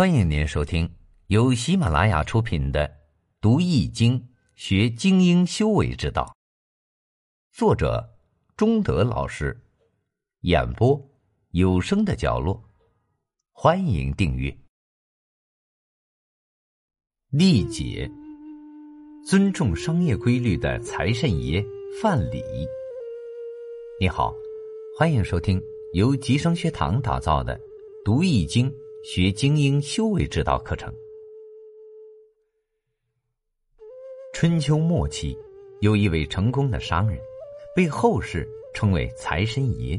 欢迎您收听由喜马拉雅出品的《读易经学精英修为之道》，作者中德老师，演播有声的角落。欢迎订阅。历解尊重商业规律的财神爷范蠡。你好，欢迎收听由吉生学堂打造的《读易经》。学精英修为之道课程。春秋末期，有一位成功的商人，被后世称为财神爷。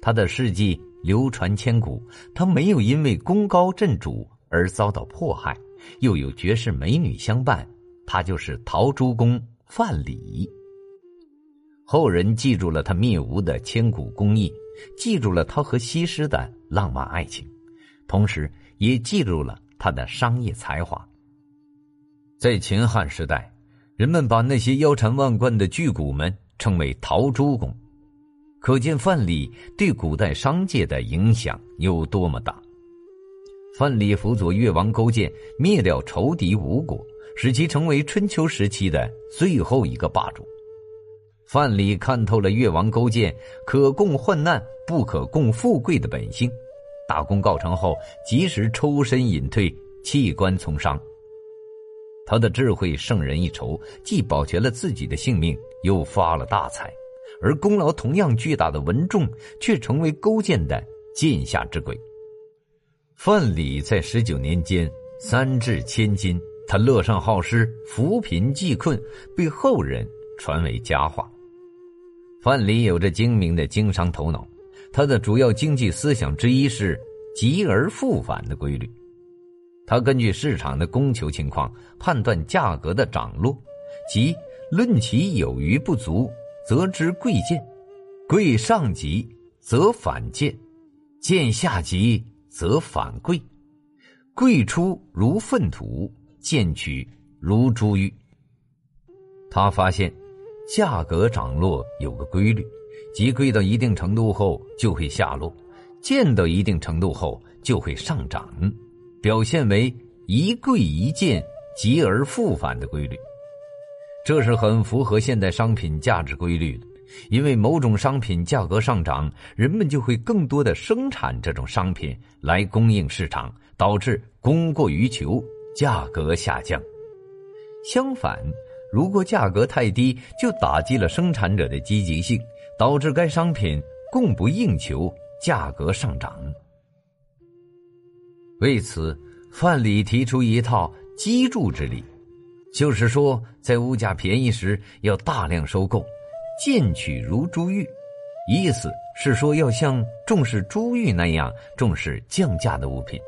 他的事迹流传千古。他没有因为功高震主而遭到迫害，又有绝世美女相伴。他就是陶朱公范蠡。后人记住了他灭吴的千古功业，记住了他和西施的浪漫爱情。同时，也记录了他的商业才华。在秦汉时代，人们把那些腰缠万贯的巨贾们称为陶朱公，可见范蠡对古代商界的影响有多么大。范蠡辅佐越王勾践灭掉仇敌吴国，使其成为春秋时期的最后一个霸主。范蠡看透了越王勾践可共患难，不可共富贵的本性。大功告成后，及时抽身隐退，弃官从商。他的智慧胜人一筹，既保全了自己的性命，又发了大财。而功劳同样巨大的文仲，却成为勾践的剑下之鬼。范蠡在十九年间三掷千金，他乐善好施，扶贫济困，被后人传为佳话。范蠡有着精明的经商头脑。他的主要经济思想之一是“急而复返”的规律。他根据市场的供求情况判断价格的涨落，即论其有余不足，则知贵贱；贵上级则反贱，贱下级则反贵。贵出如粪土，贱取如珠玉。他发现，价格涨落有个规律。即贵到一定程度后就会下落，贱到一定程度后就会上涨，表现为一贵一贱、急而复返的规律。这是很符合现代商品价值规律的，因为某种商品价格上涨，人们就会更多的生产这种商品来供应市场，导致供过于求，价格下降。相反，如果价格太低，就打击了生产者的积极性。导致该商品供不应求，价格上涨。为此，范蠡提出一套积住之理，就是说，在物价便宜时要大量收购，进取如珠玉。意思是说，要像重视珠玉那样重视降价的物品，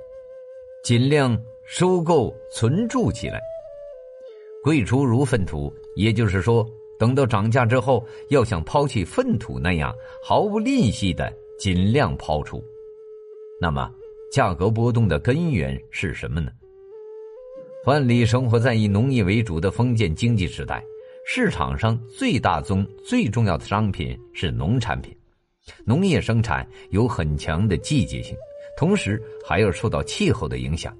尽量收购存住起来。贵出如粪土，也就是说。等到涨价之后，要像抛弃粪土那样毫无吝惜的尽量抛出。那么，价格波动的根源是什么呢？万里生活在以农业为主的封建经济时代，市场上最大宗、最重要的商品是农产品。农业生产有很强的季节性，同时还要受到气候的影响，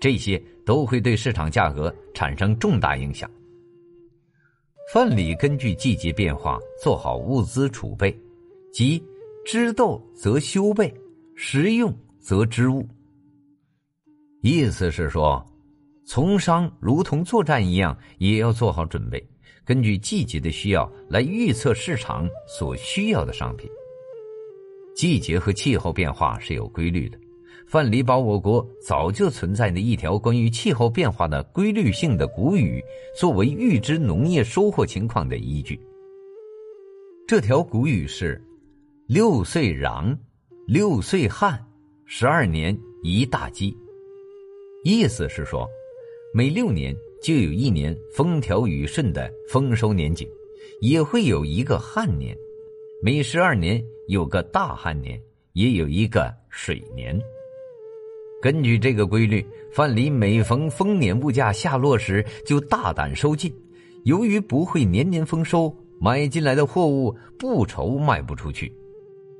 这些都会对市场价格产生重大影响。范蠡根据季节变化做好物资储备，即知斗则修备，食用则知物。意思是说，从商如同作战一样，也要做好准备，根据季节的需要来预测市场所需要的商品。季节和气候变化是有规律的。范蠡把我国早就存在的一条关于气候变化的规律性的古语作为预知农业收获情况的依据。这条古语是：“六岁壤，六岁旱，十二年一大饥。”意思是说，每六年就有一年风调雨顺的丰收年景，也会有一个旱年；每十二年有个大旱年，也有一个水年。根据这个规律，范蠡每逢丰年物价下落时，就大胆收进。由于不会年年丰收，买进来的货物不愁卖不出去。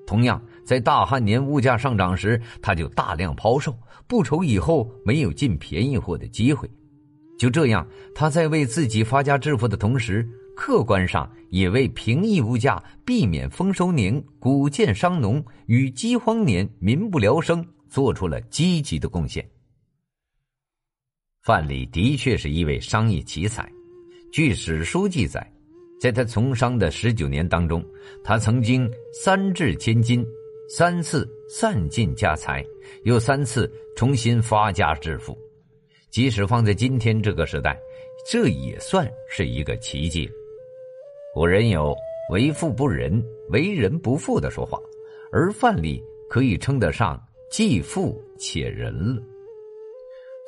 同样，在大旱年物价上涨时，他就大量抛售，不愁以后没有进便宜货的机会。就这样，他在为自己发家致富的同时，客观上也为平抑物价、避免丰收年谷贱伤农与饥荒年民不聊生做出了积极的贡献。范蠡的确是一位商业奇才。据史书记载，在他从商的十九年当中，他曾经三掷千金，三次散尽家财，又三次重新发家致富。即使放在今天这个时代，这也算是一个奇迹。古人有“为富不仁，为人不富”的说法，而范蠡可以称得上既富且仁了。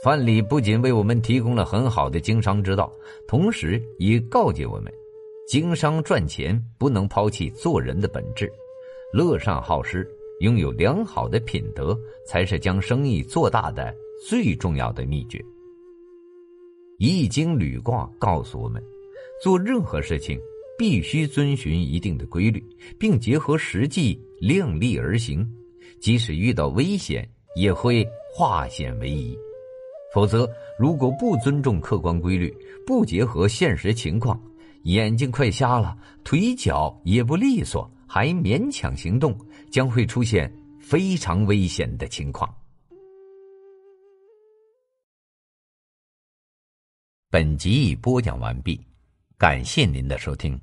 范蠡不仅为我们提供了很好的经商之道，同时也告诫我们：经商赚钱不能抛弃做人的本质，乐善好施，拥有良好的品德，才是将生意做大的。最重要的秘诀，《易经》履卦告诉我们，做任何事情必须遵循一定的规律，并结合实际量力而行。即使遇到危险，也会化险为夷。否则，如果不尊重客观规律，不结合现实情况，眼睛快瞎了，腿脚也不利索，还勉强行动，将会出现非常危险的情况。本集已播讲完毕，感谢您的收听。